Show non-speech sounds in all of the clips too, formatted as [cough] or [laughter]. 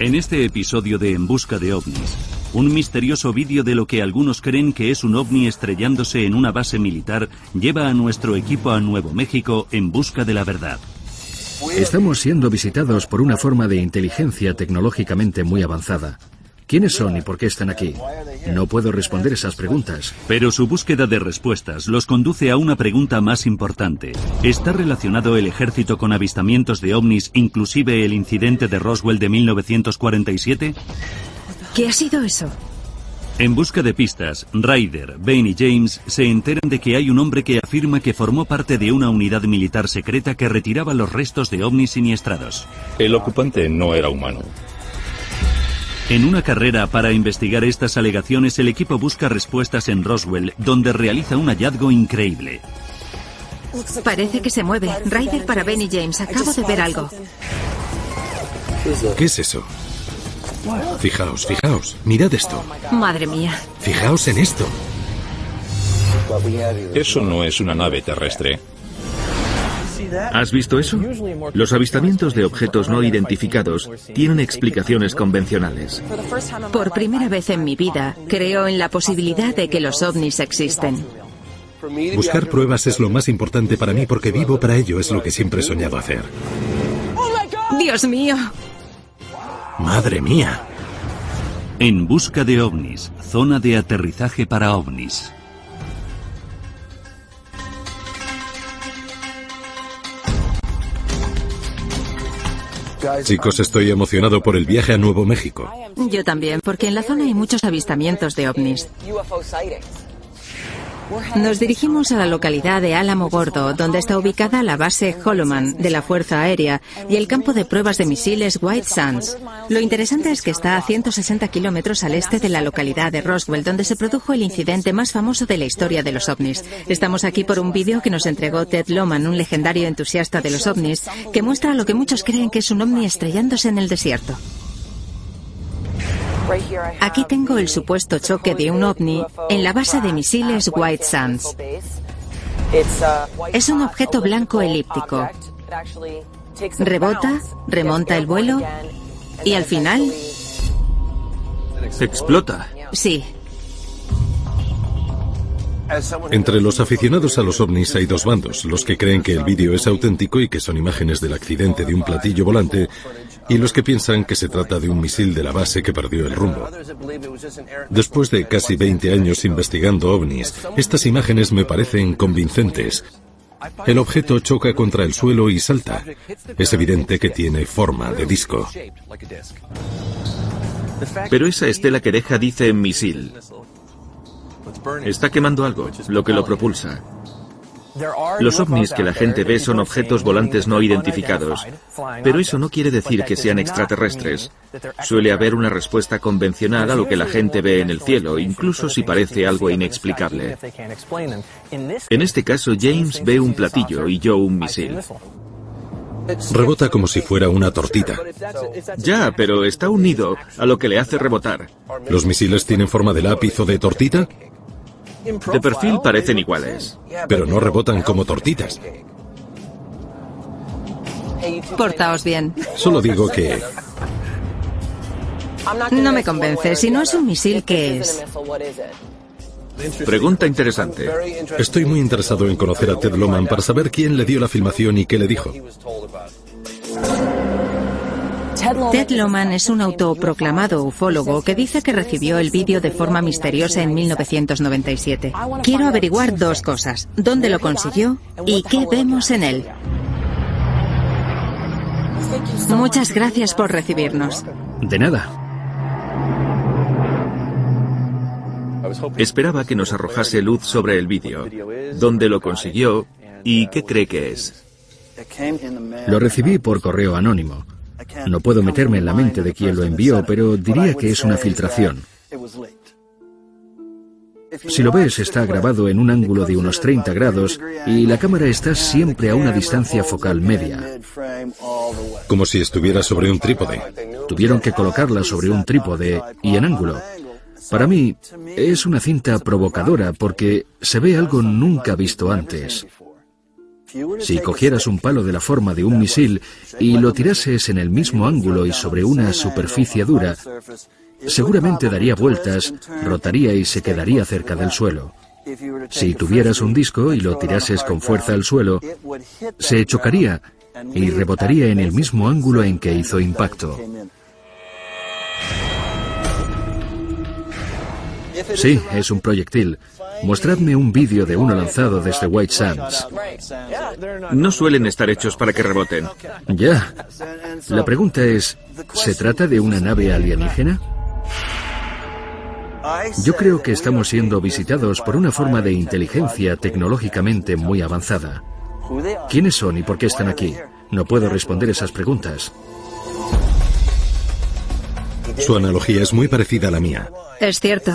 En este episodio de En Busca de OVNIs, un misterioso vídeo de lo que algunos creen que es un ovni estrellándose en una base militar lleva a nuestro equipo a Nuevo México en busca de la verdad. Estamos siendo visitados por una forma de inteligencia tecnológicamente muy avanzada. ¿Quiénes son y por qué están aquí? No puedo responder esas preguntas. Pero su búsqueda de respuestas los conduce a una pregunta más importante. ¿Está relacionado el ejército con avistamientos de ovnis, inclusive el incidente de Roswell de 1947? ¿Qué ha sido eso? En busca de pistas, Ryder, Bane y James se enteran de que hay un hombre que afirma que formó parte de una unidad militar secreta que retiraba los restos de ovnis siniestrados. El ocupante no era humano. En una carrera para investigar estas alegaciones, el equipo busca respuestas en Roswell, donde realiza un hallazgo increíble. Parece que se mueve. Ryder para Ben y James. Acabo de ver algo. ¿Qué es eso? Fijaos, fijaos. Mirad esto. Madre mía. Fijaos en esto. Eso no es una nave terrestre. ¿Has visto eso? Los avistamientos de objetos no identificados tienen explicaciones convencionales. Por primera vez en mi vida, creo en la posibilidad de que los ovnis existen. Buscar pruebas es lo más importante para mí porque vivo para ello, es lo que siempre he soñado hacer. Dios mío. Madre mía. En busca de ovnis, zona de aterrizaje para ovnis. Chicos, estoy emocionado por el viaje a Nuevo México. Yo también, porque en la zona hay muchos avistamientos de ovnis. Nos dirigimos a la localidad de Álamo Gordo, donde está ubicada la base Holloman de la Fuerza Aérea y el campo de pruebas de misiles White Sands. Lo interesante es que está a 160 kilómetros al este de la localidad de Roswell, donde se produjo el incidente más famoso de la historia de los ovnis. Estamos aquí por un vídeo que nos entregó Ted Loman, un legendario entusiasta de los ovnis, que muestra lo que muchos creen que es un ovni estrellándose en el desierto. Aquí tengo el supuesto choque de un ovni en la base de misiles White Sands. Es un objeto blanco elíptico. Rebota, remonta el vuelo y al final... Explota. Sí, Entre los aficionados a los ovnis hay dos bandos, los que creen que el vídeo es auténtico y que son imágenes del accidente de un platillo volante, y los que piensan que se trata de un misil de la base que perdió el rumbo. Después de casi 20 años investigando ovnis, estas imágenes me parecen convincentes. El objeto choca contra el suelo y salta. Es evidente que tiene forma de disco. Pero esa estela que deja dice misil. Está quemando algo, lo que lo propulsa. Los ovnis que la gente ve son objetos volantes no identificados, pero eso no quiere decir que sean extraterrestres. Suele haber una respuesta convencional a lo que la gente ve en el cielo, incluso si parece algo inexplicable. En este caso, James ve un platillo y yo un misil. Rebota como si fuera una tortita. Ya, pero está unido a lo que le hace rebotar. ¿Los misiles tienen forma de lápiz o de tortita? De perfil parecen iguales. Pero no rebotan como tortitas. portaos bien. Solo digo que No me convence. Si no es un misil, ¿qué es? Pregunta interesante. estoy muy interesado en conocer a Ted Loman para saber quién le dio la filmación y qué le dijo. Ted Loman es un autoproclamado ufólogo que dice que recibió el vídeo de forma misteriosa en 1997. Quiero averiguar dos cosas. ¿Dónde lo consiguió y qué vemos en él? Muchas gracias por recibirnos. De nada. Esperaba que nos arrojase luz sobre el vídeo, dónde lo consiguió y qué cree que es. Lo recibí por correo anónimo. No puedo meterme en la mente de quién lo envió, pero diría que es una filtración. Si lo ves, está grabado en un ángulo de unos 30 grados y la cámara está siempre a una distancia focal media. Como si estuviera sobre un trípode. Tuvieron que colocarla sobre un trípode y en ángulo. Para mí, es una cinta provocadora porque se ve algo nunca visto antes. Si cogieras un palo de la forma de un misil y lo tirases en el mismo ángulo y sobre una superficie dura, seguramente daría vueltas, rotaría y se quedaría cerca del suelo. Si tuvieras un disco y lo tirases con fuerza al suelo, se chocaría y rebotaría en el mismo ángulo en que hizo impacto. Sí, es un proyectil. Mostradme un vídeo de uno lanzado desde White Sands. No suelen estar hechos para que reboten. Ya. La pregunta es, ¿se trata de una nave alienígena? Yo creo que estamos siendo visitados por una forma de inteligencia tecnológicamente muy avanzada. ¿Quiénes son y por qué están aquí? No puedo responder esas preguntas. Su analogía es muy parecida a la mía. Es cierto.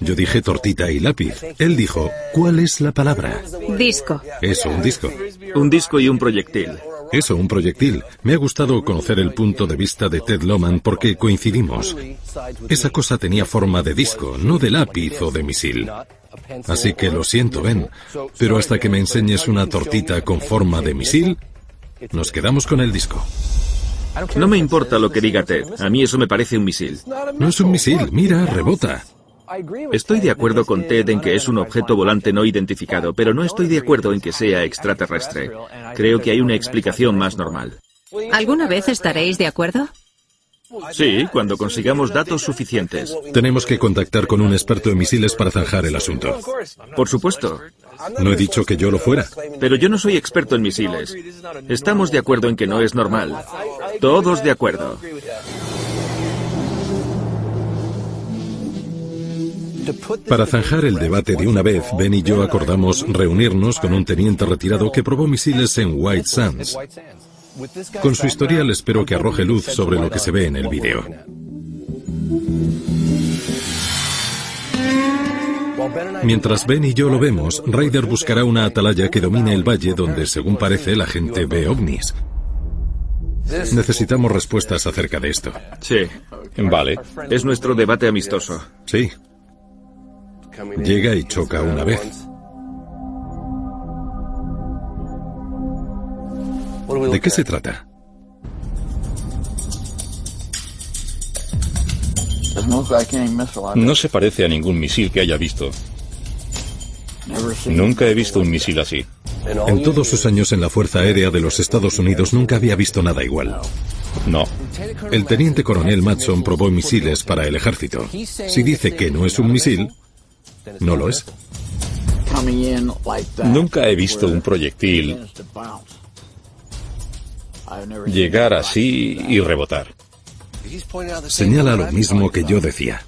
Yo dije tortita y lápiz. Él dijo, ¿cuál es la palabra? Disco. Eso, un disco. Un disco y un proyectil. Eso, un proyectil. Me ha gustado conocer el punto de vista de Ted Loman porque coincidimos. Esa cosa tenía forma de disco, no de lápiz o de misil. Así que lo siento, Ben, pero hasta que me enseñes una tortita con forma de misil, nos quedamos con el disco. No me importa lo que diga Ted. A mí eso me parece un misil. No es un misil, mira, rebota. Estoy de acuerdo con Ted en que es un objeto volante no identificado, pero no estoy de acuerdo en que sea extraterrestre. Creo que hay una explicación más normal. ¿Alguna vez estaréis de acuerdo? Sí, cuando consigamos datos suficientes. Tenemos que contactar con un experto en misiles para zanjar el asunto. Por supuesto. No he dicho que yo lo fuera. Pero yo no soy experto en misiles. Estamos de acuerdo en que no es normal. Todos de acuerdo. Para zanjar el debate de una vez, Ben y yo acordamos reunirnos con un teniente retirado que probó misiles en White Sands. Con su historial espero que arroje luz sobre lo que se ve en el vídeo. Mientras Ben y yo lo vemos, Ryder buscará una atalaya que domine el valle donde, según parece, la gente ve ovnis. Necesitamos respuestas acerca de esto. Sí. Vale. Es nuestro debate amistoso. Sí. Llega y choca una vez. ¿De qué se trata? No se parece a ningún misil que haya visto. Nunca he visto un misil así. En todos sus años en la Fuerza Aérea de los Estados Unidos nunca había visto nada igual. No. El teniente coronel Matson probó misiles para el ejército. Si dice que no es un misil, no lo es. Nunca he visto un proyectil llegar así y rebotar. Señala lo mismo que yo decía.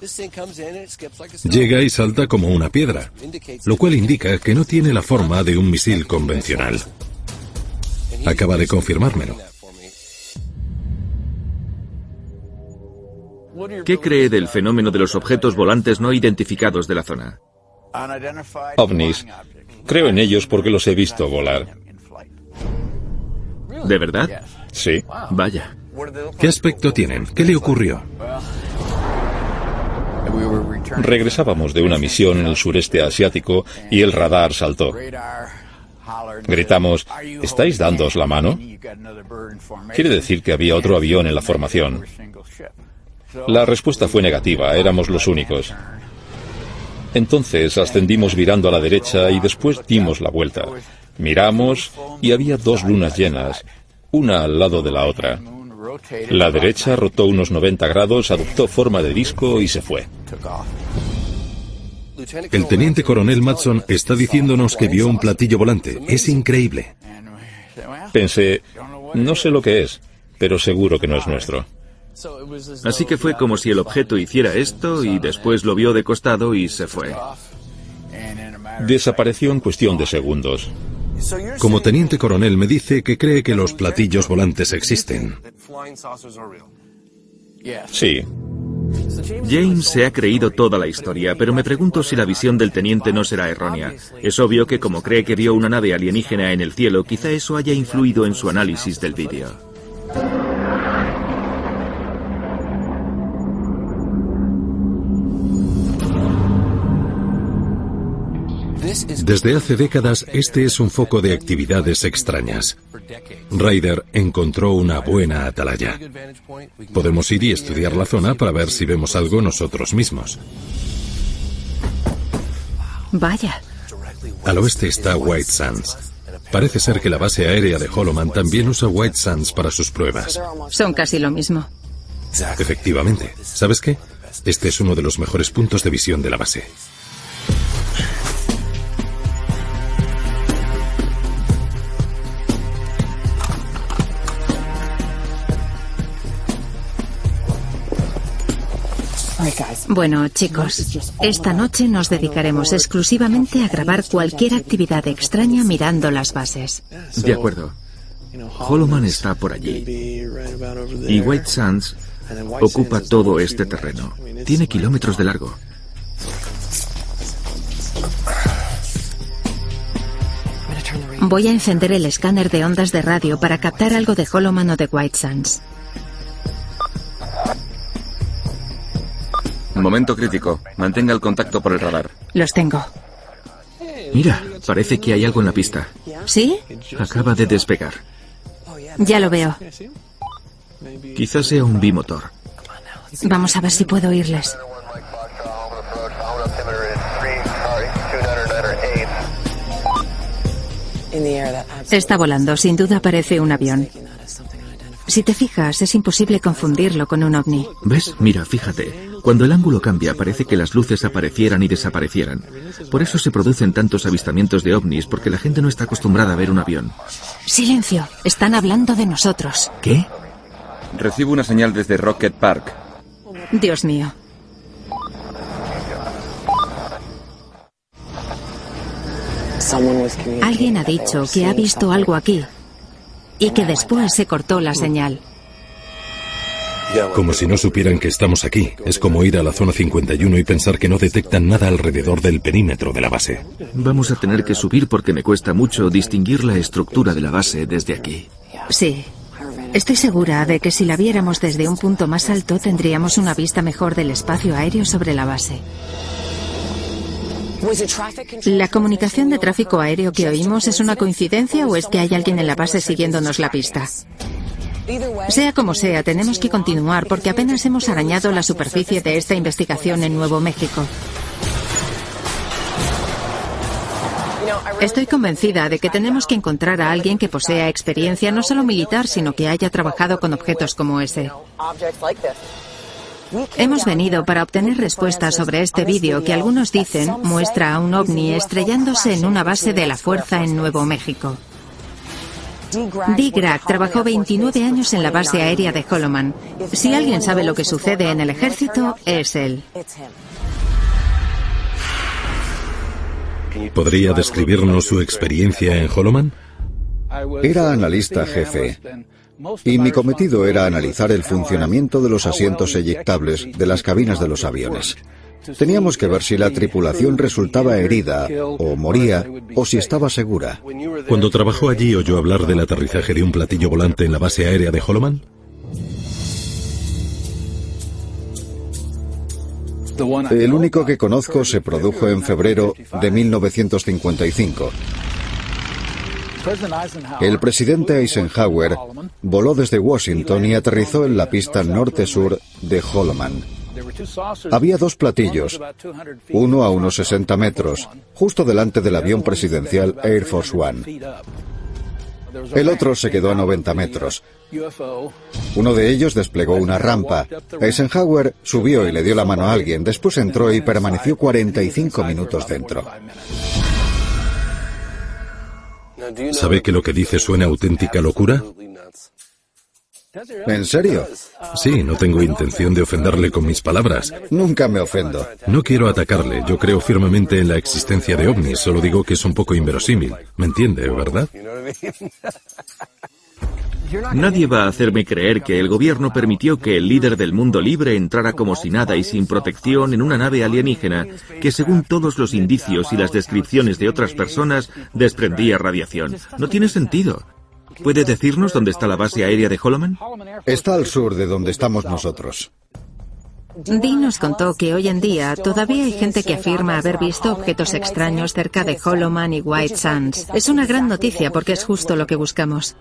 Llega y salta como una piedra, lo cual indica que no tiene la forma de un misil convencional. Acaba de confirmármelo. ¿Qué cree del fenómeno de los objetos volantes no identificados de la zona? OVNIs. Creo en ellos porque los he visto volar. ¿De verdad? Sí. Vaya. ¿Qué aspecto tienen? ¿Qué le ocurrió? Regresábamos de una misión en el sureste asiático y el radar saltó. Gritamos, ¿estáis dándos la mano? Quiere decir que había otro avión en la formación. La respuesta fue negativa, éramos los únicos. Entonces ascendimos virando a la derecha y después dimos la vuelta. Miramos y había dos lunas llenas, una al lado de la otra. La derecha rotó unos 90 grados, adoptó forma de disco y se fue. El teniente coronel Matson está diciéndonos que vio un platillo volante. Es increíble. Pensé, no sé lo que es, pero seguro que no es nuestro. Así que fue como si el objeto hiciera esto y después lo vio de costado y se fue. Desapareció en cuestión de segundos. Como teniente coronel me dice que cree que los platillos volantes existen. Sí. James se ha creído toda la historia, pero me pregunto si la visión del teniente no será errónea. Es obvio que como cree que vio una nave alienígena en el cielo, quizá eso haya influido en su análisis del vídeo. Desde hace décadas, este es un foco de actividades extrañas. Ryder encontró una buena atalaya. Podemos ir y estudiar la zona para ver si vemos algo nosotros mismos. Vaya. Al oeste está White Sands. Parece ser que la base aérea de Holoman también usa White Sands para sus pruebas. Son casi lo mismo. Efectivamente. ¿Sabes qué? Este es uno de los mejores puntos de visión de la base. Bueno, chicos, esta noche nos dedicaremos exclusivamente a grabar cualquier actividad extraña mirando las bases. De acuerdo. Holoman está por allí. Y White Sands ocupa todo este terreno. Tiene kilómetros de largo. Voy a encender el escáner de ondas de radio para captar algo de Holoman o de White Sands. Momento crítico. Mantenga el contacto por el radar. Los tengo. Mira, parece que hay algo en la pista. ¿Sí? Acaba de despegar. Ya lo veo. Quizás sea un bimotor. Vamos a ver si puedo oírles. Está volando, sin duda parece un avión. Si te fijas, es imposible confundirlo con un ovni. ¿Ves? Mira, fíjate. Cuando el ángulo cambia, parece que las luces aparecieran y desaparecieran. Por eso se producen tantos avistamientos de ovnis, porque la gente no está acostumbrada a ver un avión. Silencio, están hablando de nosotros. ¿Qué? Recibo una señal desde Rocket Park. Dios mío. Alguien ha dicho que ha visto algo aquí y que después se cortó la señal. Como si no supieran que estamos aquí. Es como ir a la zona 51 y pensar que no detectan nada alrededor del perímetro de la base. Vamos a tener que subir porque me cuesta mucho distinguir la estructura de la base desde aquí. Sí. Estoy segura de que si la viéramos desde un punto más alto tendríamos una vista mejor del espacio aéreo sobre la base. ¿La comunicación de tráfico aéreo que oímos es una coincidencia o es que hay alguien en la base siguiéndonos la pista? Sea como sea, tenemos que continuar porque apenas hemos arañado la superficie de esta investigación en Nuevo México. Estoy convencida de que tenemos que encontrar a alguien que posea experiencia no solo militar, sino que haya trabajado con objetos como ese. Hemos venido para obtener respuestas sobre este vídeo que algunos dicen muestra a un ovni estrellándose en una base de la fuerza en Nuevo México. D. Grag trabajó 29 años en la base aérea de Holoman. Si alguien sabe lo que sucede en el ejército, es él. ¿Podría describirnos su experiencia en Holoman? Era analista jefe y mi cometido era analizar el funcionamiento de los asientos eyectables de las cabinas de los aviones. Teníamos que ver si la tripulación resultaba herida o moría o si estaba segura. Cuando trabajó allí oyó hablar del aterrizaje de un platillo volante en la base aérea de Holoman. El único que conozco se produjo en febrero de 1955. El presidente Eisenhower voló desde Washington y aterrizó en la pista norte-sur de Holoman. Había dos platillos, uno a unos 60 metros, justo delante del avión presidencial Air Force One. El otro se quedó a 90 metros. Uno de ellos desplegó una rampa. Eisenhower subió y le dio la mano a alguien, después entró y permaneció 45 minutos dentro. ¿Sabe que lo que dice suena auténtica locura? ¿En serio? Sí, no tengo intención de ofenderle con mis palabras. Nunca me ofendo. No quiero atacarle. Yo creo firmemente en la existencia de ovnis. Solo digo que es un poco inverosímil. ¿Me entiende, verdad? Nadie va a hacerme creer que el gobierno permitió que el líder del mundo libre entrara como si nada y sin protección en una nave alienígena que según todos los indicios y las descripciones de otras personas desprendía radiación. No tiene sentido. ¿Puede decirnos dónde está la base aérea de Holoman? Está al sur de donde estamos nosotros. Dean nos contó que hoy en día todavía hay gente que afirma haber visto objetos extraños cerca de Holloman y White Sands. Es una gran noticia porque es justo lo que buscamos.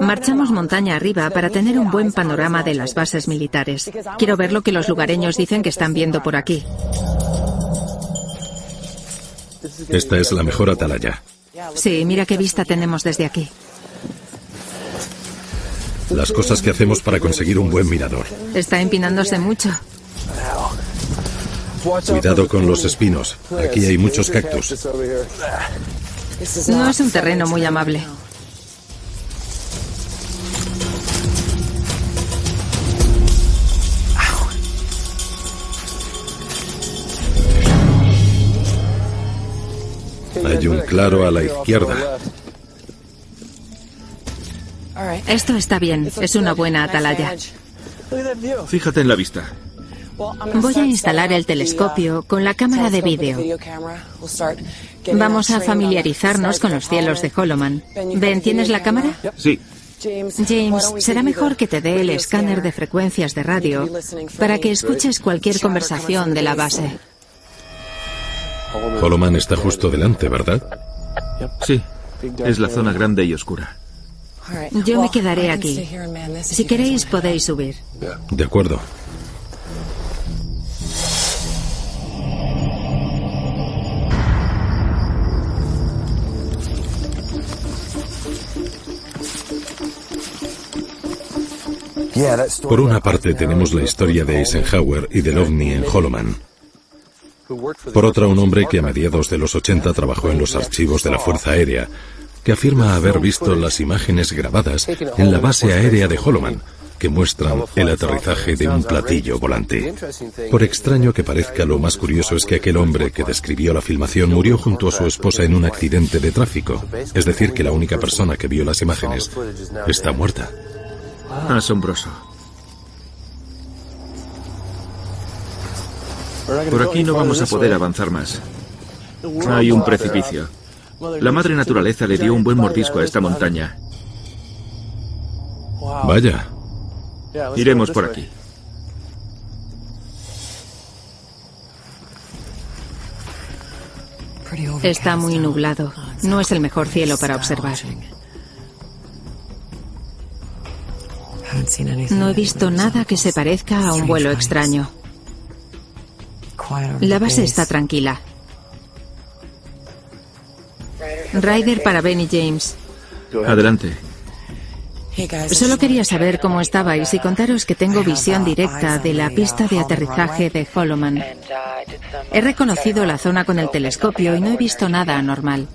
Marchamos montaña arriba para tener un buen panorama de las bases militares. Quiero ver lo que los lugareños dicen que están viendo por aquí. Esta es la mejor atalaya. Sí, mira qué vista tenemos desde aquí. Las cosas que hacemos para conseguir un buen mirador. Está empinándose mucho. Cuidado con los espinos. Aquí hay muchos cactus. No es un terreno muy amable. Claro a la izquierda. Esto está bien, es una buena atalaya. Fíjate en la vista. Voy a instalar el telescopio con la cámara de vídeo. Vamos a familiarizarnos con los cielos de Holloman. Ben, ¿tienes la cámara? Sí. James, será mejor que te dé el escáner de frecuencias de radio para que escuches cualquier conversación de la base. Holloman está justo delante, ¿verdad? Sí. Es la zona grande y oscura. Yo me quedaré aquí. Si queréis podéis subir. De acuerdo. Por una parte tenemos la historia de Eisenhower y del ovni en Holloman. Por otra, un hombre que a mediados de los 80 trabajó en los archivos de la Fuerza Aérea, que afirma haber visto las imágenes grabadas en la base aérea de Holloman, que muestran el aterrizaje de un platillo volante. Por extraño que parezca, lo más curioso es que aquel hombre que describió la filmación murió junto a su esposa en un accidente de tráfico. Es decir, que la única persona que vio las imágenes está muerta. Asombroso. Por aquí no vamos a poder avanzar más. Hay un precipicio. La madre naturaleza le dio un buen mordisco a esta montaña. Vaya, Iremos por aquí. Está muy nublado. No es el mejor cielo para observar. No he visto nada que se parezca a un vuelo extraño. La base está tranquila. Ryder para Benny James. Adelante. Solo quería saber cómo estabais y contaros que tengo visión directa de la pista de aterrizaje de Holloman. He reconocido la zona con el telescopio y no he visto nada anormal.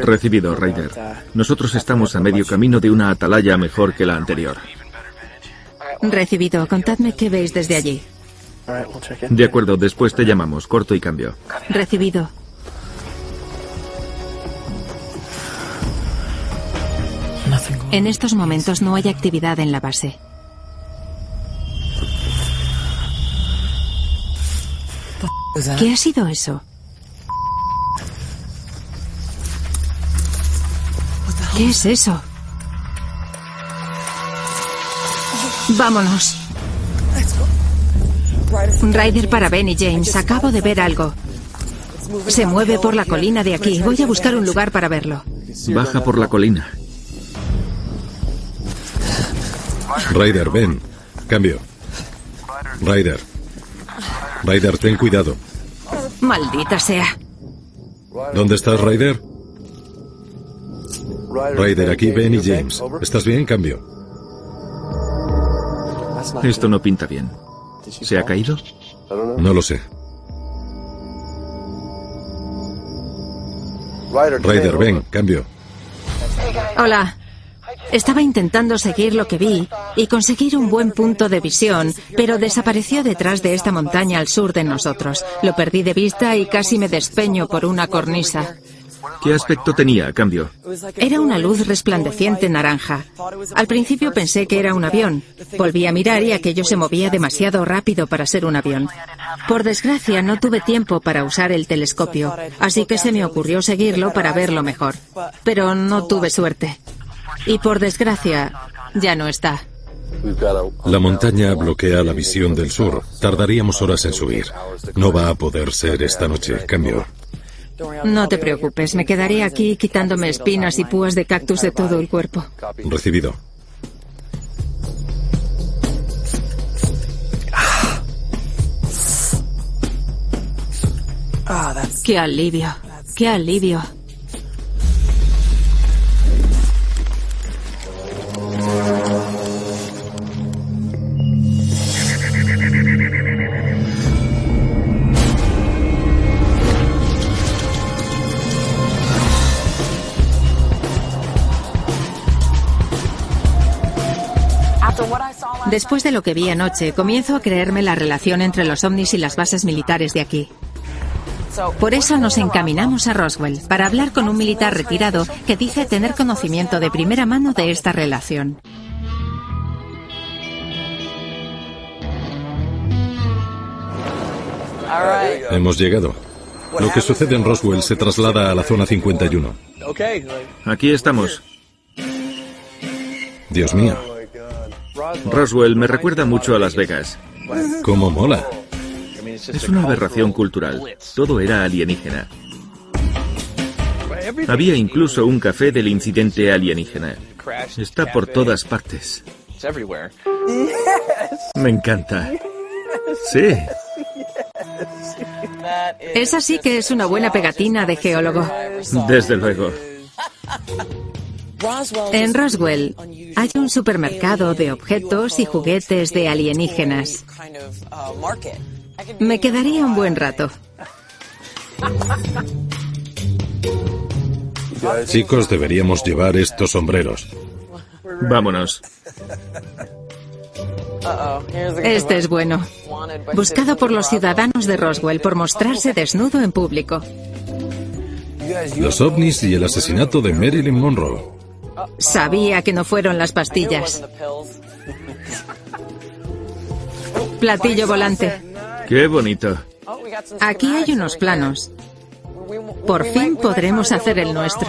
Recibido, Ryder. Nosotros estamos a medio camino de una atalaya mejor que la anterior. Recibido. Contadme qué veis desde allí. De acuerdo, después te llamamos. Corto y cambio. Recibido. En estos momentos no hay actividad en la base. ¿Qué ha sido eso? ¿Qué es eso? Vámonos. Ryder para Benny James. Acabo de ver algo. Se mueve por la colina de aquí. Voy a buscar un lugar para verlo. Baja por la colina. Ryder, ven. Cambio. Ryder. Ryder, ten cuidado. Maldita sea. ¿Dónde estás, Ryder? Ryder, aquí Ben y James. ¿Estás bien? Cambio. Esto no pinta bien. ¿Se ha caído? No lo sé. Ryder, ven, cambio. Hola. Estaba intentando seguir lo que vi y conseguir un buen punto de visión, pero desapareció detrás de esta montaña al sur de nosotros. Lo perdí de vista y casi me despeño por una cornisa. ¿Qué aspecto tenía a cambio? Era una luz resplandeciente naranja. Al principio pensé que era un avión. Volví a mirar y aquello se movía demasiado rápido para ser un avión. Por desgracia no tuve tiempo para usar el telescopio, así que se me ocurrió seguirlo para verlo mejor. Pero no tuve suerte. Y por desgracia, ya no está. La montaña bloquea la visión del sur. Tardaríamos horas en subir. No va a poder ser esta noche. Cambio. No te preocupes, me quedaré aquí quitándome espinas y púas de cactus de todo el cuerpo. Recibido. Qué alivio, qué alivio. Después de lo que vi anoche, comienzo a creerme la relación entre los ovnis y las bases militares de aquí. Por eso nos encaminamos a Roswell, para hablar con un militar retirado que dice tener conocimiento de primera mano de esta relación. Hemos llegado. Lo que sucede en Roswell se traslada a la zona 51. Aquí estamos. Dios mío, Roswell me recuerda mucho a Las Vegas. cómo mola. Es una aberración cultural. Todo era alienígena. Había incluso un café del incidente alienígena. Está por todas partes. Me encanta. Sí. Esa sí que es una buena pegatina de geólogo. Desde luego. En Roswell hay un supermercado de objetos y juguetes de alienígenas. Me quedaría un buen rato. Chicos, deberíamos llevar estos sombreros. Vámonos. Este es bueno. Buscado por los ciudadanos de Roswell por mostrarse desnudo en público. Los ovnis y el asesinato de Marilyn Monroe. Sabía que no fueron las pastillas. Platillo volante. Qué bonito. Aquí hay unos planos. Por fin podremos hacer el nuestro.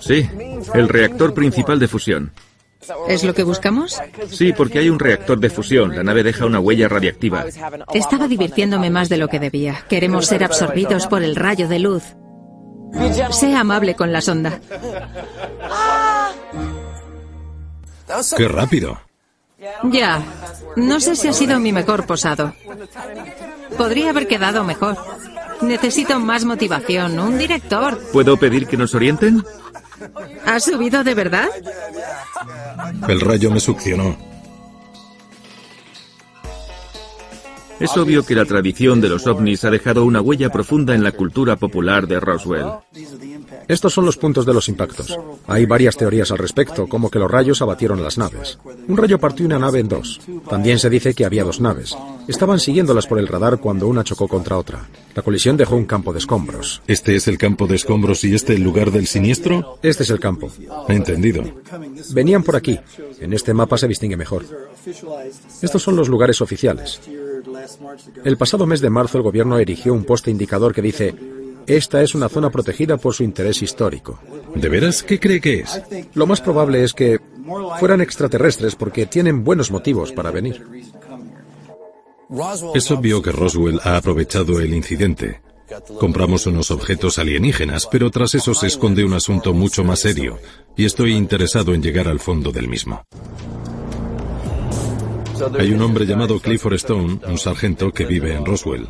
Sí, el reactor principal de fusión. ¿Es lo que buscamos? Sí, porque hay un reactor de fusión. La nave deja una huella radiactiva. Estaba divirtiéndome más de lo que debía. Queremos ser absorbidos por el rayo de luz. Sea amable con la sonda. ¡Qué rápido! Ya. No sé si ha sido mi mejor posado. Podría haber quedado mejor. Necesito más motivación, un director. ¿Puedo pedir que nos orienten? ¿Has subido de verdad? El rayo me succionó. Es obvio que la tradición de los ovnis ha dejado una huella profunda en la cultura popular de Roswell. Estos son los puntos de los impactos. Hay varias teorías al respecto, como que los rayos abatieron las naves. Un rayo partió una nave en dos. También se dice que había dos naves. Estaban siguiéndolas por el radar cuando una chocó contra otra. La colisión dejó un campo de escombros. ¿Este es el campo de escombros y este el lugar del siniestro? Este es el campo. Entendido. Venían por aquí. En este mapa se distingue mejor. Estos son los lugares oficiales. El pasado mes de marzo el gobierno erigió un poste indicador que dice esta es una zona protegida por su interés histórico. ¿De veras qué cree que es? Lo más probable es que fueran extraterrestres porque tienen buenos motivos para venir. Es obvio que Roswell ha aprovechado el incidente. Compramos unos objetos alienígenas, pero tras eso se esconde un asunto mucho más serio, y estoy interesado en llegar al fondo del mismo. Hay un hombre llamado Clifford Stone, un sargento que vive en Roswell.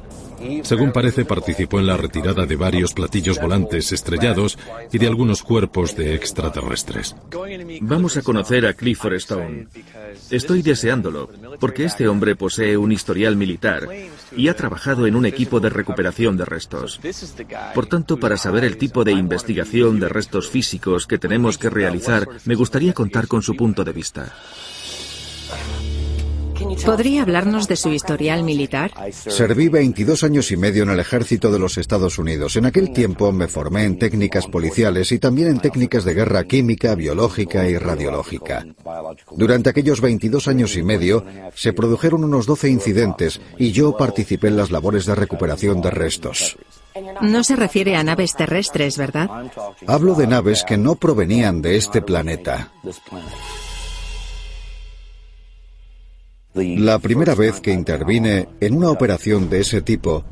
Según parece, participó en la retirada de varios platillos volantes estrellados y de algunos cuerpos de extraterrestres. Vamos a conocer a Clifford Stone. Estoy deseándolo, porque este hombre posee un historial militar y ha trabajado en un equipo de recuperación de restos. Por tanto, para saber el tipo de investigación de restos físicos que tenemos que realizar, me gustaría contar con su punto de vista. ¿Podría hablarnos de su historial militar? Serví 22 años y medio en el ejército de los Estados Unidos. En aquel tiempo me formé en técnicas policiales y también en técnicas de guerra química, biológica y radiológica. Durante aquellos 22 años y medio se produjeron unos 12 incidentes y yo participé en las labores de recuperación de restos. No se refiere a naves terrestres, ¿verdad? Hablo de naves que no provenían de este planeta. La primera vez que intervine en una operación de ese tipo,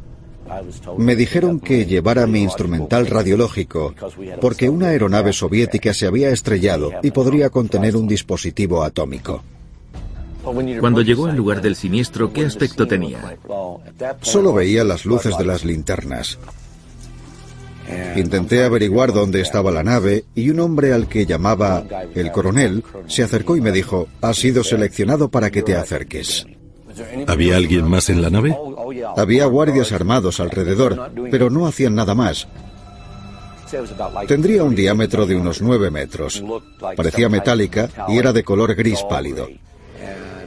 me dijeron que llevara mi instrumental radiológico porque una aeronave soviética se había estrellado y podría contener un dispositivo atómico. Cuando llegó al lugar del siniestro, ¿qué aspecto tenía? Solo veía las luces de las linternas. Intenté averiguar dónde estaba la nave y un hombre al que llamaba el coronel se acercó y me dijo, has sido seleccionado para que te acerques. ¿Había alguien más en la nave? Había guardias armados alrededor, pero no hacían nada más. Tendría un diámetro de unos nueve metros. Parecía metálica y era de color gris pálido.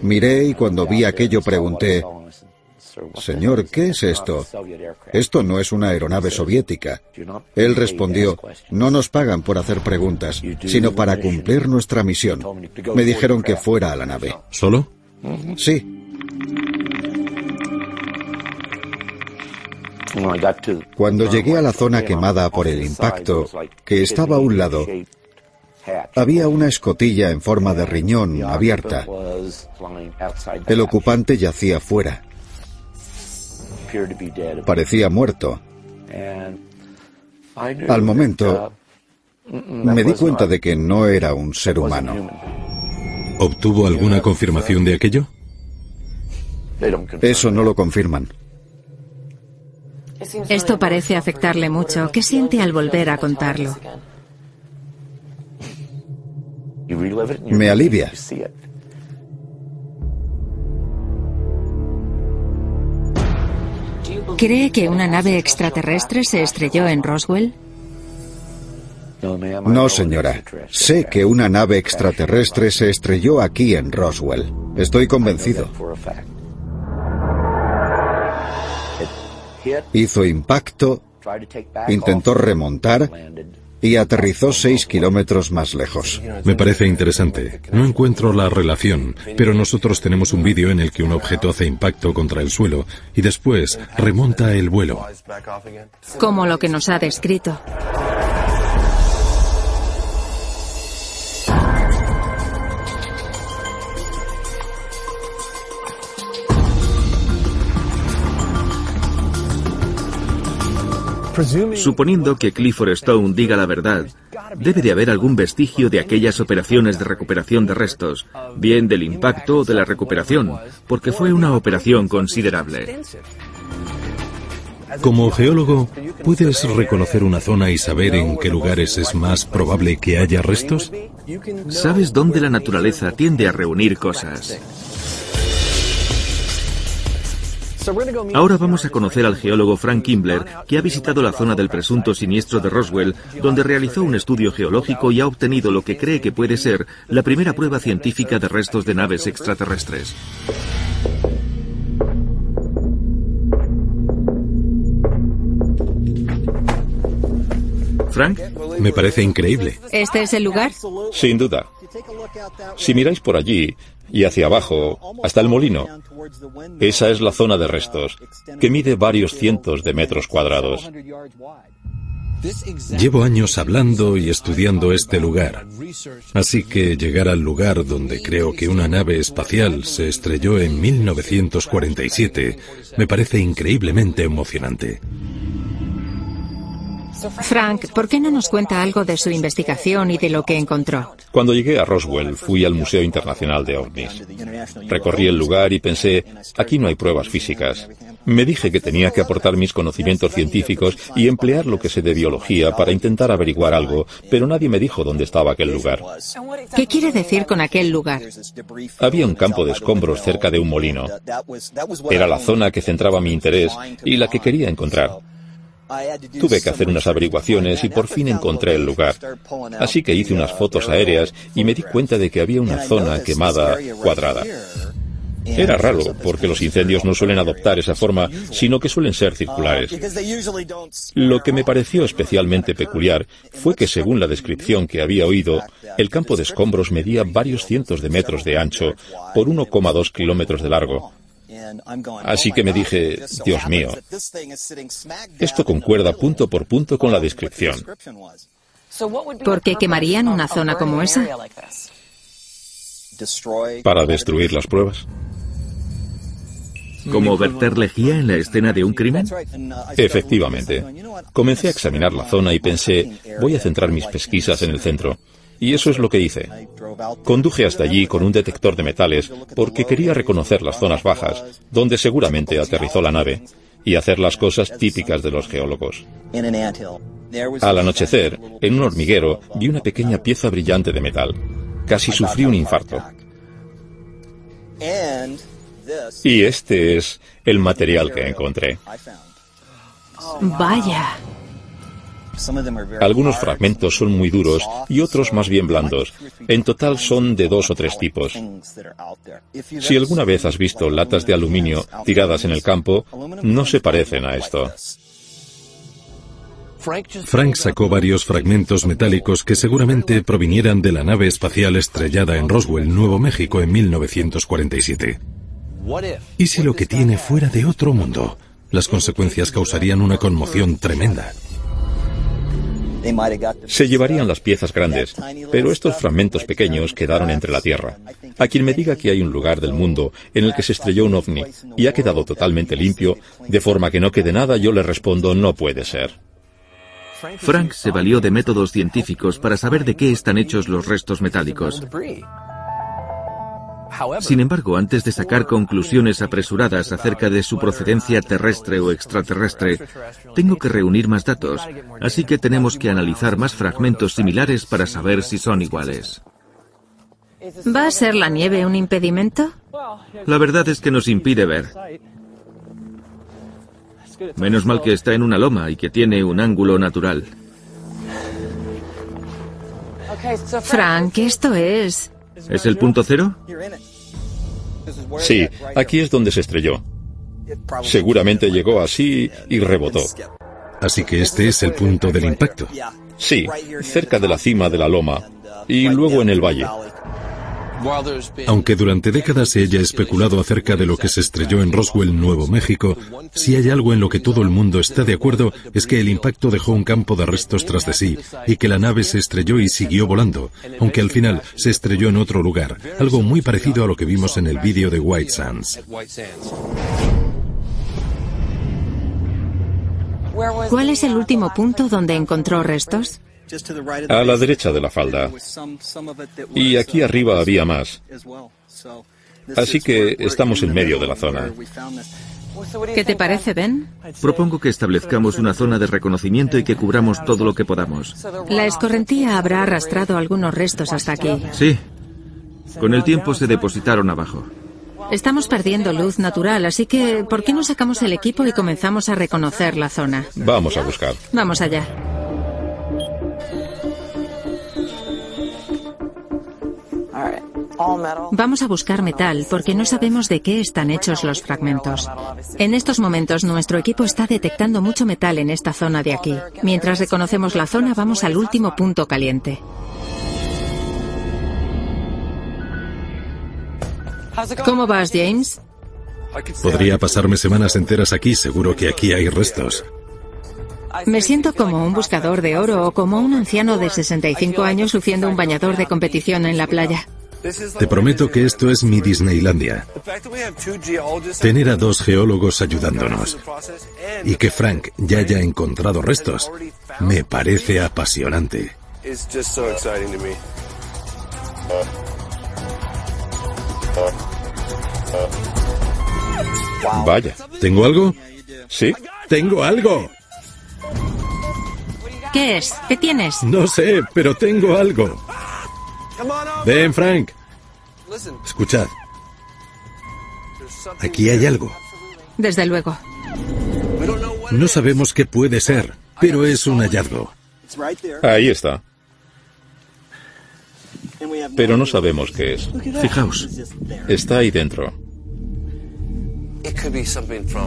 Miré y cuando vi aquello pregunté, Señor, ¿qué es esto? Esto no es una aeronave soviética. Él respondió, no nos pagan por hacer preguntas, sino para cumplir nuestra misión. Me dijeron que fuera a la nave. ¿Solo? Sí. Cuando llegué a la zona quemada por el impacto, que estaba a un lado, había una escotilla en forma de riñón abierta. El ocupante yacía fuera. Parecía muerto. Al momento, me di cuenta de que no era un ser humano. ¿Obtuvo alguna confirmación de aquello? Eso no lo confirman. Esto parece afectarle mucho. ¿Qué siente al volver a contarlo? Me alivia. ¿Cree que una nave extraterrestre se estrelló en Roswell? No, señora. Sé que una nave extraterrestre se estrelló aquí en Roswell. Estoy convencido. Hizo impacto, intentó remontar y aterrizó seis kilómetros más lejos. Me parece interesante. No encuentro la relación, pero nosotros tenemos un vídeo en el que un objeto hace impacto contra el suelo y después remonta el vuelo. Como lo que nos ha descrito. Suponiendo que Clifford Stone diga la verdad, debe de haber algún vestigio de aquellas operaciones de recuperación de restos, bien del impacto o de la recuperación, porque fue una operación considerable. Como geólogo, ¿puedes reconocer una zona y saber en qué lugares es más probable que haya restos? Sabes dónde la naturaleza tiende a reunir cosas. Ahora vamos a conocer al geólogo Frank Kimbler, que ha visitado la zona del presunto siniestro de Roswell, donde realizó un estudio geológico y ha obtenido lo que cree que puede ser la primera prueba científica de restos de naves extraterrestres. Frank, Me parece increíble. ¿Este es el lugar? Sin duda. Si miráis por allí y hacia abajo, hasta el molino, esa es la zona de restos, que mide varios cientos de metros cuadrados. Llevo años hablando y estudiando este lugar, así que llegar al lugar donde creo que una nave espacial se estrelló en 1947 me parece increíblemente emocionante. Frank, ¿por qué no nos cuenta algo de su investigación y de lo que encontró? Cuando llegué a Roswell fui al Museo Internacional de OVNIs. Recorrí el lugar y pensé, aquí no hay pruebas físicas. Me dije que tenía que aportar mis conocimientos científicos y emplear lo que sé de biología para intentar averiguar algo, pero nadie me dijo dónde estaba aquel lugar. ¿Qué quiere decir con aquel lugar? Había un campo de escombros cerca de un molino. Era la zona que centraba mi interés y la que quería encontrar. Tuve que hacer unas averiguaciones y por fin encontré el lugar. Así que hice unas fotos aéreas y me di cuenta de que había una zona quemada cuadrada. Era raro, porque los incendios no suelen adoptar esa forma, sino que suelen ser circulares. Lo que me pareció especialmente peculiar fue que, según la descripción que había oído, el campo de escombros medía varios cientos de metros de ancho por 1,2 kilómetros de largo, Así que me dije, Dios mío, esto concuerda punto por punto con la descripción. ¿Por qué quemarían una zona como esa? Para destruir las pruebas. ¿Como verter lejía en la escena de un crimen? Efectivamente. Comencé a examinar la zona y pensé, voy a centrar mis pesquisas en el centro. Y eso es lo que hice. Conduje hasta allí con un detector de metales porque quería reconocer las zonas bajas, donde seguramente aterrizó la nave, y hacer las cosas típicas de los geólogos. Al anochecer, en un hormiguero, vi una pequeña pieza brillante de metal. Casi sufrí un infarto. Y este es el material que encontré. Vaya. Algunos fragmentos son muy duros y otros más bien blandos. En total son de dos o tres tipos. Si alguna vez has visto latas de aluminio tiradas en el campo, no se parecen a esto. Frank sacó varios fragmentos metálicos que seguramente provinieran de la nave espacial estrellada en Roswell, Nuevo México, en 1947. ¿Y si lo que tiene fuera de otro mundo? Las consecuencias causarían una conmoción tremenda. Se llevarían las piezas grandes, pero estos fragmentos pequeños quedaron entre la Tierra. A quien me diga que hay un lugar del mundo en el que se estrelló un ovni y ha quedado totalmente limpio, de forma que no quede nada, yo le respondo no puede ser. Frank se valió de métodos científicos para saber de qué están hechos los restos metálicos. Sin embargo, antes de sacar conclusiones apresuradas acerca de su procedencia terrestre o extraterrestre, tengo que reunir más datos, así que tenemos que analizar más fragmentos similares para saber si son iguales. ¿Va a ser la nieve un impedimento? La verdad es que nos impide ver. Menos mal que está en una loma y que tiene un ángulo natural. Frank, esto es... ¿Es el punto cero? Sí, aquí es donde se estrelló. Seguramente llegó así y rebotó. Así que este es el punto del impacto. Sí, cerca de la cima de la loma y luego en el valle. Aunque durante décadas se haya especulado acerca de lo que se estrelló en Roswell, Nuevo México, si hay algo en lo que todo el mundo está de acuerdo es que el impacto dejó un campo de restos tras de sí y que la nave se estrelló y siguió volando, aunque al final se estrelló en otro lugar, algo muy parecido a lo que vimos en el vídeo de White Sands. ¿Cuál es el último punto donde encontró restos? A la derecha de la falda. Y aquí arriba había más. Así que estamos en medio de la zona. ¿Qué te parece, Ben? Propongo que establezcamos una zona de reconocimiento y que cubramos todo lo que podamos. La escorrentía habrá arrastrado algunos restos hasta aquí. Sí. Con el tiempo se depositaron abajo. Estamos perdiendo luz natural, así que ¿por qué no sacamos el equipo y comenzamos a reconocer la zona? Vamos a buscar. Vamos allá. Vamos a buscar metal porque no sabemos de qué están hechos los fragmentos. En estos momentos nuestro equipo está detectando mucho metal en esta zona de aquí. Mientras reconocemos la zona vamos al último punto caliente. ¿Cómo vas, James? Podría pasarme semanas enteras aquí, seguro que aquí hay restos. Me siento como un buscador de oro o como un anciano de 65 años luciendo un bañador de competición en la playa. Te prometo que esto es mi Disneylandia. Tener a dos geólogos ayudándonos y que Frank ya haya encontrado restos me parece apasionante. Vaya. ¿Tengo algo? Sí. ¡Tengo algo! ¿Qué es? ¿Qué tienes? No sé, pero tengo algo. Ven, Frank. Escuchad. Aquí hay algo. Desde luego. No sabemos qué puede ser, pero es un hallazgo. Ahí está. Pero no sabemos qué es. Fijaos. Está ahí dentro.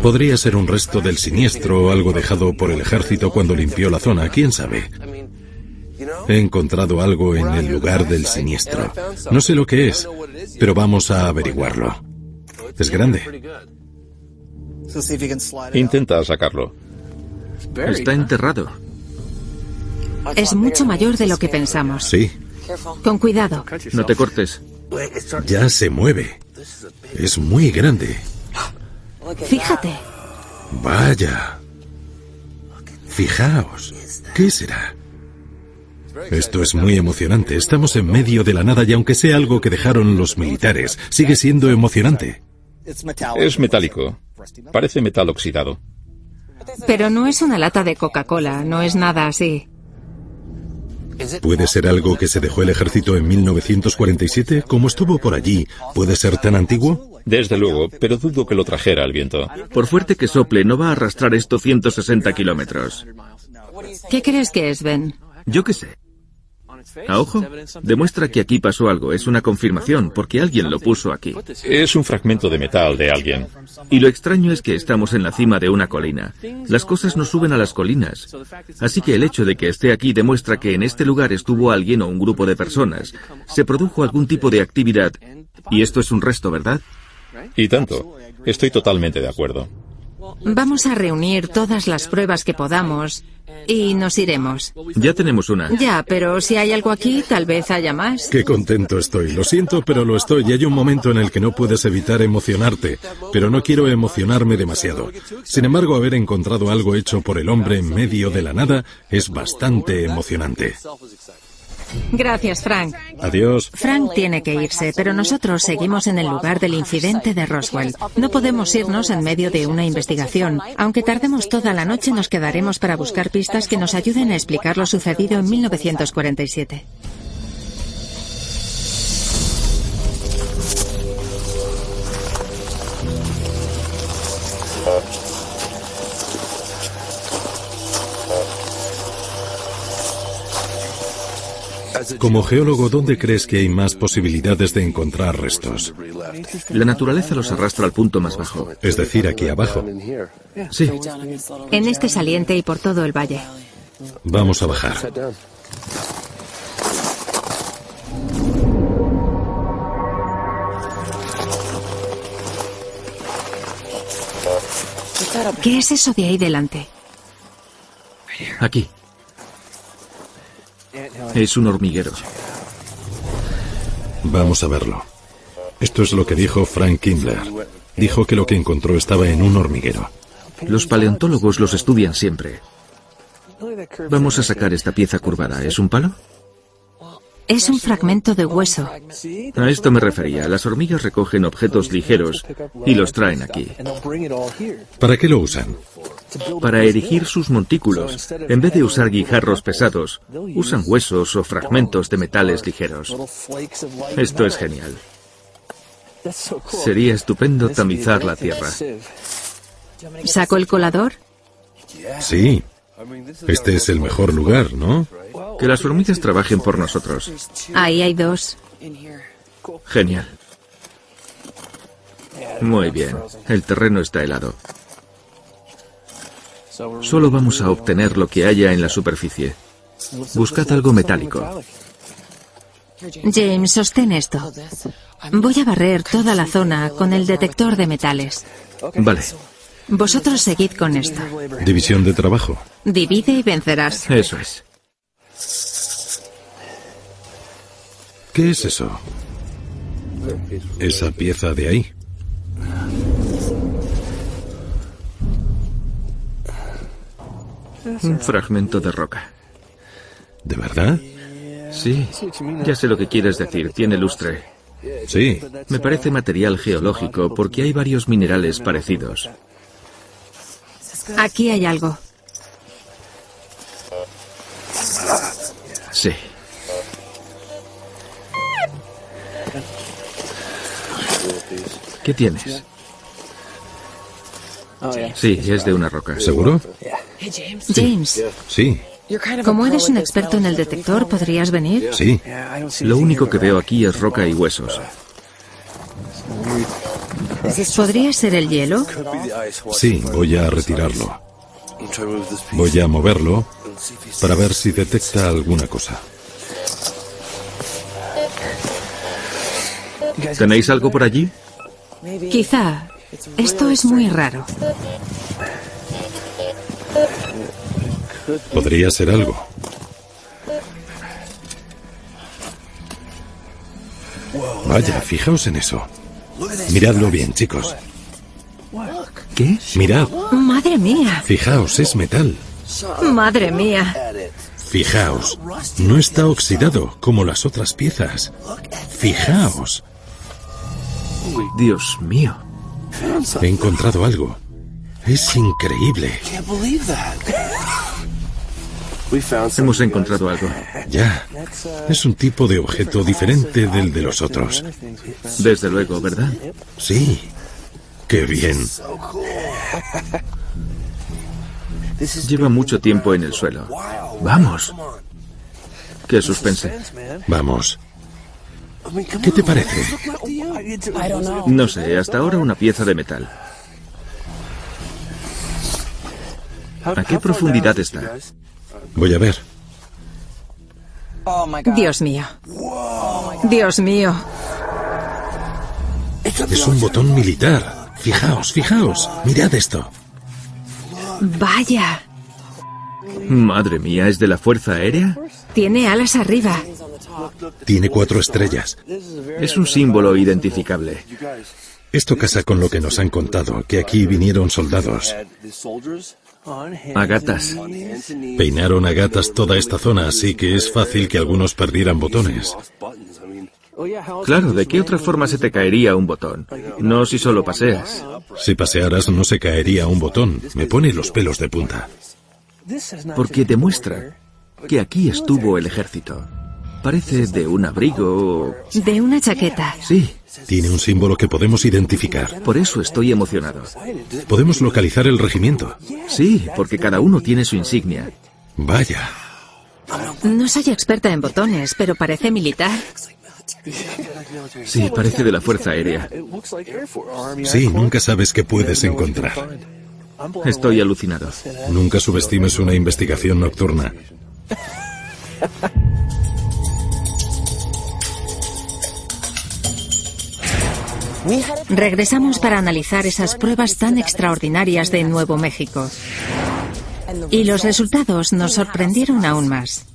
Podría ser un resto del siniestro o algo dejado por el ejército cuando limpió la zona, quién sabe. He encontrado algo en el lugar del siniestro. No sé lo que es, pero vamos a averiguarlo. Es grande. Intenta sacarlo. Está enterrado. Es mucho mayor de lo que pensamos. Sí, Con cuidado. No te cortes. ya se mueve. Es muy grande. Fíjate. Vaya. Fijaos. ¿Qué será? Esto es muy emocionante. Estamos en medio de la nada y aunque sea algo que dejaron los militares, sigue siendo emocionante. Es metálico. Parece metal oxidado. Pero no es una lata de Coca-Cola, no es nada así. ¿Puede ser algo que se dejó el ejército en 1947? Como estuvo por allí, ¿puede ser tan antiguo? Desde luego, pero dudo que lo trajera el viento. Por fuerte que sople, no va a arrastrar esto 160 kilómetros. ¿Qué crees que es, Ben? Yo qué sé. A ojo, demuestra que aquí pasó algo. Es una confirmación, porque alguien lo puso aquí. Es un fragmento de metal de alguien. Y lo extraño es que estamos en la cima de una colina. Las cosas no suben a las colinas. Así que el hecho de que esté aquí demuestra que en este lugar estuvo alguien o un grupo de personas. Se produjo algún tipo de actividad. Y esto es un resto, ¿verdad? Y tanto. Estoy totalmente de acuerdo. Vamos a reunir todas las pruebas que podamos y nos iremos. Ya tenemos una. Ya, pero si hay algo aquí, tal vez haya más. Qué contento estoy. Lo siento, pero lo estoy. Y hay un momento en el que no puedes evitar emocionarte. Pero no quiero emocionarme demasiado. Sin embargo, haber encontrado algo hecho por el hombre en medio de la nada es bastante emocionante. Gracias, Frank. Adiós. Frank tiene que irse, pero nosotros seguimos en el lugar del incidente de Roswell. No podemos irnos en medio de una investigación. Aunque tardemos toda la noche, nos quedaremos para buscar pistas que nos ayuden a explicar lo sucedido en 1947. Como geólogo, ¿dónde crees que hay más posibilidades de encontrar restos? La naturaleza los arrastra al punto más bajo. Es decir, aquí abajo. Sí, En este saliente y por todo el valle. Vamos a bajar. ¿Qué es eso de ahí delante? aquí. Es un hormiguero. Vamos a verlo. Esto es lo que dijo Frank Kimbler. Dijo que lo que encontró estaba en un hormiguero. Los paleontólogos los estudian siempre. Vamos a sacar esta pieza curvada. ¿Es un palo? Es un fragmento de hueso. A esto me refería. Las hormigas recogen objetos ligeros y los traen aquí. ¿Para qué lo usan? Para erigir sus montículos, en vez de usar guijarros pesados, usan huesos o fragmentos de metales ligeros. Esto es genial. Sería estupendo tamizar la tierra. ¿Saco el colador? Sí. Este es el mejor lugar, ¿no? Que las hormigas trabajen por nosotros. Ahí hay dos. Genial. Muy bien. El terreno está helado. Solo vamos a obtener lo que haya en la superficie. Buscad algo metálico. James, sostén esto. Voy a barrer toda la zona con el detector de metales. Vale, Vosotros seguid con esto. División de trabajo. Divide y vencerás. eso es. ¿Qué es eso? Esa pieza de ahí. Un fragmento de roca. ¿De verdad? Sí, ya sé lo que quieres decir. Tiene lustre. Sí. Me parece material geológico porque hay varios minerales parecidos. Aquí hay algo. Sí. ¿Qué tienes? Sí, es de una roca. ¿Seguro? James, Sí. como eres un experto en el detector, ¿podrías venir? Sí. Lo único que veo aquí es roca y huesos. ¿Podría ser el hielo? Sí, voy a retirarlo. Voy a moverlo para ver si detecta alguna cosa. ¿Tenéis algo por allí? Quizá. Esto es muy raro. Podría ser algo. Vaya, fijaos en eso. Miradlo bien, chicos. ¿Qué? Mirad, Madre mía, fijaos, es metal. madre mía. Fijaos, no está oxidado como las otras piezas. Fijaos, Dios mío. he encontrado algo. Es increíble. Hemos encontrado algo. Ya, es un tipo de objeto diferente del de los otros. Desde luego, ¿verdad? Sí, qué bien. Lleva mucho tiempo en el suelo. Vamos. Qué suspense. Vamos. ¿Qué te parece? No sé, hasta ahora una pieza de metal. ¿A qué profundidad está? Voy a ver. Dios mío. Dios mío. Es un botón militar. Fijaos, fijaos. Mirad esto. Vaya. Madre mía, ¿es de la Fuerza Aérea? Tiene alas arriba. Tiene cuatro estrellas. Es un símbolo identificable. Esto casa con lo que nos han contado, que aquí vinieron soldados. A gatas. Peinaron a gatas toda esta zona, así que es fácil que algunos perdieran botones. Claro, ¿de qué otra forma se te caería un botón? No si solo paseas. Si pasearas no se caería un botón. Me pone los pelos de punta. Porque demuestra que aquí estuvo el ejército. Parece de un abrigo. o- De una chaqueta. Sí, Tiene un símbolo que podemos identificar. por eso estoy emocionado. Podemos localizar el regimiento. Sí, porque cada uno tiene su insignia. Vaya. No soy experta en botones, pero parece militar. [laughs] Sí, parece de la Fuerza Aérea. Sí, nunca sabes qué puedes encontrar. Estoy alucinado. Nunca subestimes una investigación nocturna. Regresamos para analizar esas pruebas tan extraordinarias de Nuevo México. Y los resultados nos sorprendieron aún más.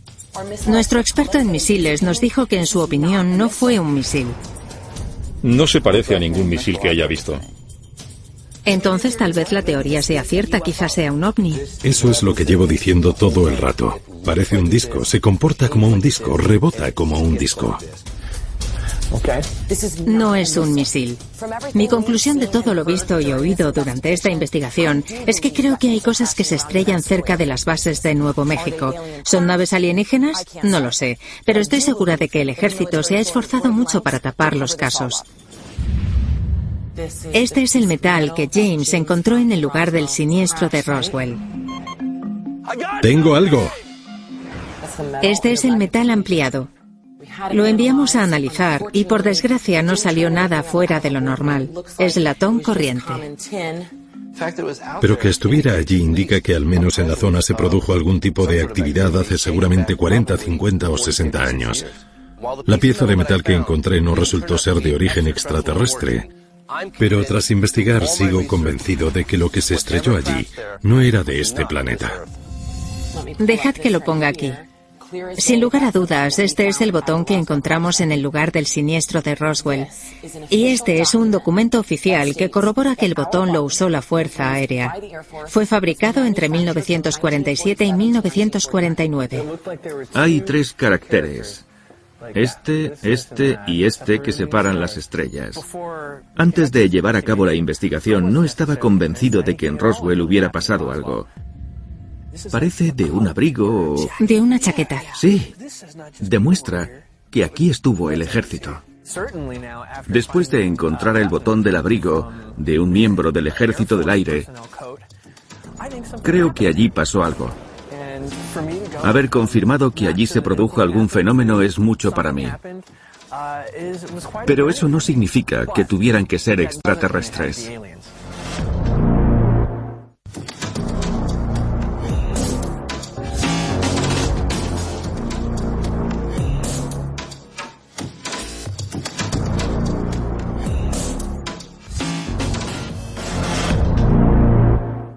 Nuestro experto en misiles nos dijo que en su opinión no fue un misil. No se parece a ningún misil que haya visto. Entonces tal vez la teoría sea cierta, quizás sea un ovni. Eso es lo que llevo diciendo todo el rato. Parece un disco, se comporta como un disco, rebota como un disco. No es un misil. Mi conclusión de todo lo visto y oído durante esta investigación es que creo que hay cosas que se estrellan cerca de las bases de Nuevo México. ¿Son naves alienígenas? No lo sé, pero estoy segura de que el ejército se ha esforzado mucho para tapar los casos. Este es el metal que James encontró en el lugar del siniestro de Roswell. Tengo algo. Este es el metal ampliado. Lo enviamos a analizar y por desgracia no salió nada fuera de lo normal. Es latón corriente. Pero que estuviera allí indica que al menos en la zona se produjo algún tipo de actividad hace seguramente 40, 50 o 60 años. La pieza de metal que encontré no resultó ser de origen extraterrestre. Pero tras investigar sigo convencido de que lo que se estrelló allí no era de este planeta. Dejad que lo ponga aquí. Sin lugar a dudas, este es el botón que encontramos en el lugar del siniestro de Roswell. Y este es un documento oficial que corrobora que el botón lo usó la Fuerza Aérea. Fue fabricado entre 1947 y 1949. Hay tres caracteres. Este, este y este que separan las estrellas. Antes de llevar a cabo la investigación no estaba convencido de que en Roswell hubiera pasado algo. Parece de un abrigo o... De una chaqueta. Sí, demuestra que aquí estuvo el ejército. Después de encontrar el botón del abrigo de un miembro del ejército del aire, creo que allí pasó algo. Haber confirmado que allí se produjo algún fenómeno es mucho para mí. Pero eso no significa que tuvieran que ser extraterrestres.